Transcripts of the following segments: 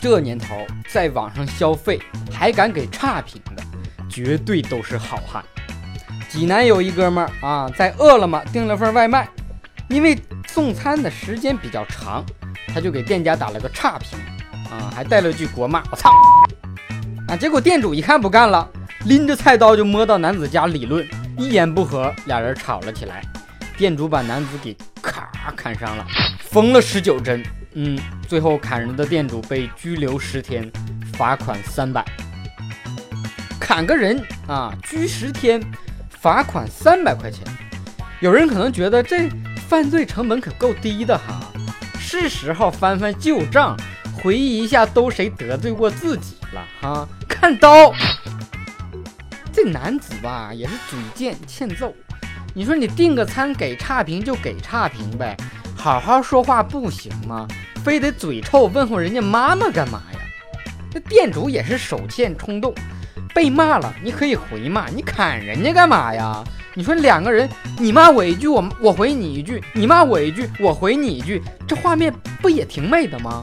这年头在网上消费还敢给差评的，绝对都是好汉。济南有一哥们儿啊，在饿了么订了份外卖，因为送餐的时间比较长，他就给店家打了个差评，啊，还带了句国骂：“我操！”啊，结果店主一看不干了，拎着菜刀就摸到男子家理论，一言不合，俩人吵了起来，店主把男子给咔砍伤了，缝了十九针。嗯，最后砍人的店主被拘留十天，罚款三百。砍个人啊，拘十天，罚款三百块钱。有人可能觉得这犯罪成本可够低的哈，是时候翻翻旧账，回忆一下都谁得罪过自己了哈。看刀，这男子吧也是嘴贱欠揍。你说你订个餐给差评就给差评呗。好好说话不行吗？非得嘴臭问候人家妈妈干嘛呀？这店主也是手欠冲动，被骂了你可以回骂，你砍人家干嘛呀？你说两个人你骂我一句，我我回你一句，你骂我一句，我回你一句，这画面不也挺美的吗？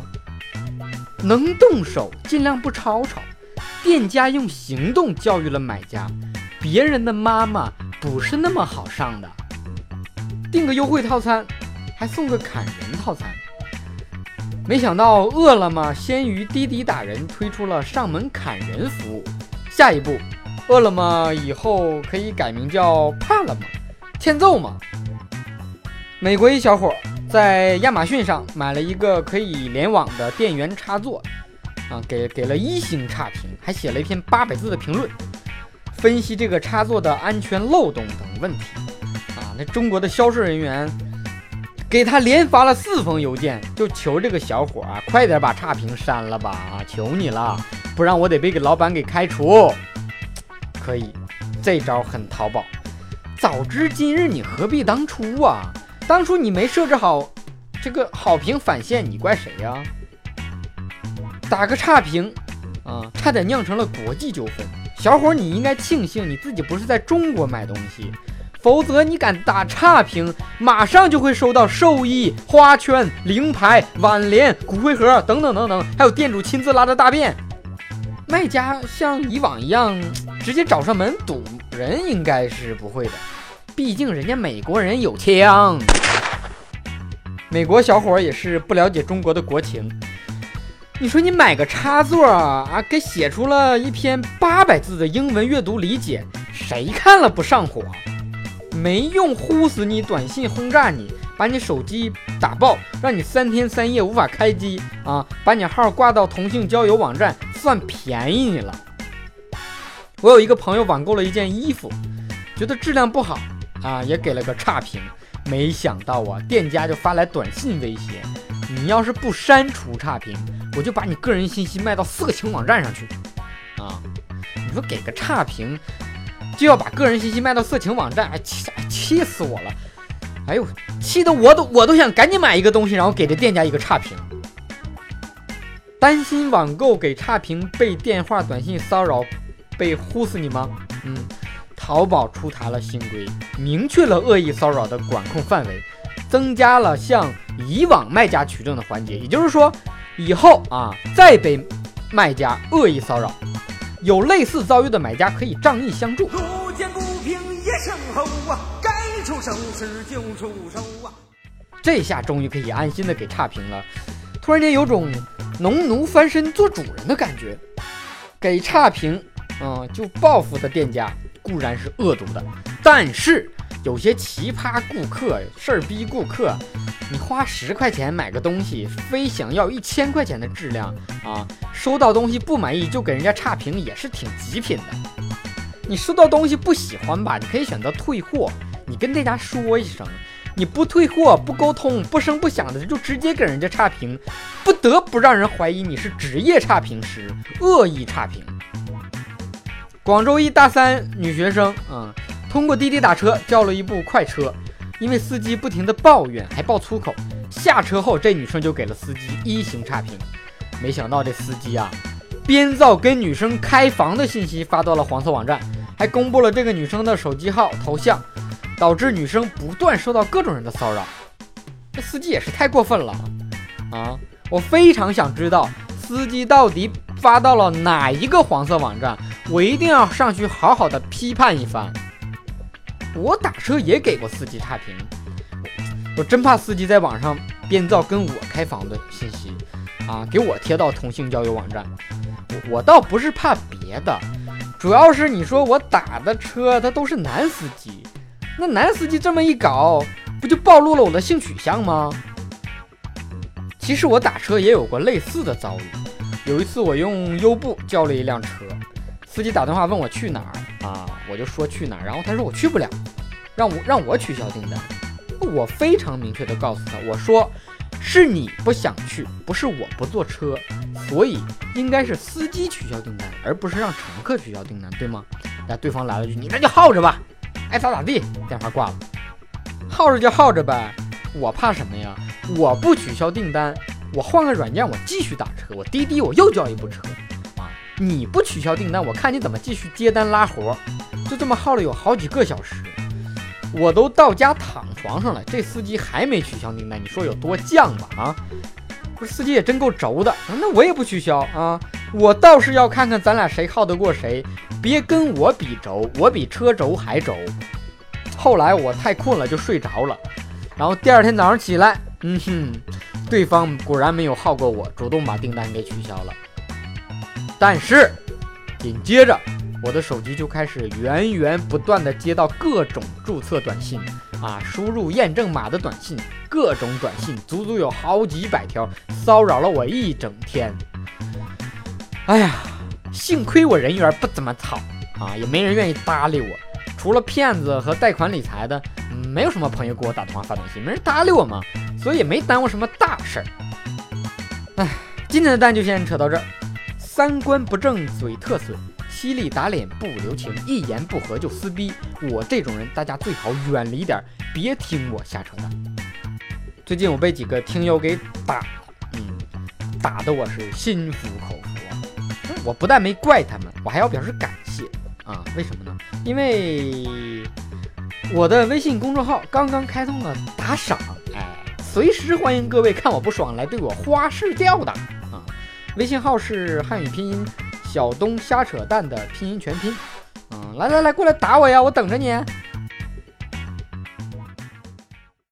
能动手尽量不吵吵，店家用行动教育了买家，别人的妈妈不是那么好上的。订个优惠套餐。还送个砍人套餐，没想到饿了么先于滴滴打人推出了上门砍人服务。下一步，饿了么以后可以改名叫怕了吗？欠揍吗？美国一小伙在亚马逊上买了一个可以联网的电源插座，啊，给给了一星差评，还写了一篇八百字的评论，分析这个插座的安全漏洞等问题。啊，那中国的销售人员。给他连发了四封邮件，就求这个小伙啊，快点把差评删了吧！啊，求你了，不然我得被给老板给开除。可以，这招很淘宝。早知今日，你何必当初啊？当初你没设置好这个好评返现，你怪谁呀？打个差评啊，差点酿成了国际纠纷。小伙，你应该庆幸你自己不是在中国买东西。否则你敢打差评，马上就会收到寿衣、花圈、灵牌、挽联、骨灰盒等等等等，还有店主亲自拉的大便。卖家像以往一样直接找上门堵人，应该是不会的，毕竟人家美国人有枪。美国小伙也是不了解中国的国情，你说你买个插座啊，给写出了一篇八百字的英文阅读理解，谁看了不上火？没用，呼死你！短信轰炸你，把你手机打爆，让你三天三夜无法开机啊！把你号挂到同性交友网站，算便宜你了。我有一个朋友网购了一件衣服，觉得质量不好啊，也给了个差评。没想到啊，店家就发来短信威胁：你要是不删除差评，我就把你个人信息卖到色情网站上去啊！你说给个差评？就要把个人信息卖到色情网站，哎气气死我了！哎呦，气得我都我都想赶紧买一个东西，然后给这店家一个差评。担心网购给差评被电话短信骚扰，被呼死你吗？嗯，淘宝出台了新规，明确了恶意骚扰的管控范围，增加了向以往卖家取证的环节。也就是说，以后啊，再被卖家恶意骚扰。有类似遭遇的买家可以仗义相助。路见不平一声吼啊，该出手时就出手啊。这下终于可以安心的给差评了，突然间有种农奴翻身做主人的感觉。给差评，嗯，就报复的店家固然是恶毒的，但是。有些奇葩顾客、事儿逼顾客，你花十块钱买个东西，非想要一千块钱的质量啊！收到东西不满意就给人家差评，也是挺极品的。你收到东西不喜欢吧，你可以选择退货，你跟店家说一声。你不退货、不沟通、不声不响的就直接给人家差评，不得不让人怀疑你是职业差评师，恶意差评。广州一大三女学生啊。通过滴滴打车叫了一部快车，因为司机不停的抱怨，还爆粗口。下车后，这女生就给了司机一星差评。没想到这司机啊，编造跟女生开房的信息发到了黄色网站，还公布了这个女生的手机号、头像，导致女生不断受到各种人的骚扰。这司机也是太过分了啊！我非常想知道司机到底发到了哪一个黄色网站，我一定要上去好好的批判一番。我打车也给过司机差评，我真怕司机在网上编造跟我开房的信息，啊，给我贴到同性交友网站。我我倒不是怕别的，主要是你说我打的车他都是男司机，那男司机这么一搞，不就暴露了我的性取向吗？其实我打车也有过类似的遭遇，有一次我用优步叫了一辆车，司机打电话问我去哪儿，我就说去哪儿，然后他说我去不了。让我让我取消订单，我非常明确的告诉他，我说是你不想去，不是我不坐车，所以应该是司机取消订单，而不是让乘客取消订单，对吗？那对方来了句，你那就耗着吧，爱咋咋地。电话挂了，耗着就耗着呗，我怕什么呀？我不取消订单，我换个软件，我继续打车，我滴滴我又叫一部车啊！你不取消订单，我看你怎么继续接单拉活，就这么耗了有好几个小时。我都到家躺床上了，这司机还没取消订单，你说有多犟吧？啊，不是司机也真够轴的，那我也不取消啊，我倒是要看看咱俩谁耗得过谁，别跟我比轴，我比车轴还轴。后来我太困了就睡着了，然后第二天早上起来，嗯哼，对方果然没有耗过我，主动把订单给取消了。但是紧接着。我的手机就开始源源不断的接到各种注册短信啊，输入验证码的短信，各种短信，足足有好几百条，骚扰了我一整天。哎呀，幸亏我人缘不怎么好啊，也没人愿意搭理我，除了骗子和贷款理财的，没有什么朋友给我打电话发短信，没人搭理我嘛，所以也没耽误什么大事儿。哎，今天的蛋就先扯到这儿，三观不正嘴特损。犀利打脸不留情，一言不合就撕逼。我这种人，大家最好远离点，别听我瞎扯淡。最近我被几个听友给打，嗯，打的我是心服口服。我不但没怪他们，我还要表示感谢啊。为什么呢？因为我的微信公众号刚刚开通了打赏，哎，随时欢迎各位看我不爽来对我花式吊打啊。微信号是汉语拼音。小东瞎扯淡的拼音全拼，嗯，来来来，过来打我呀，我等着你。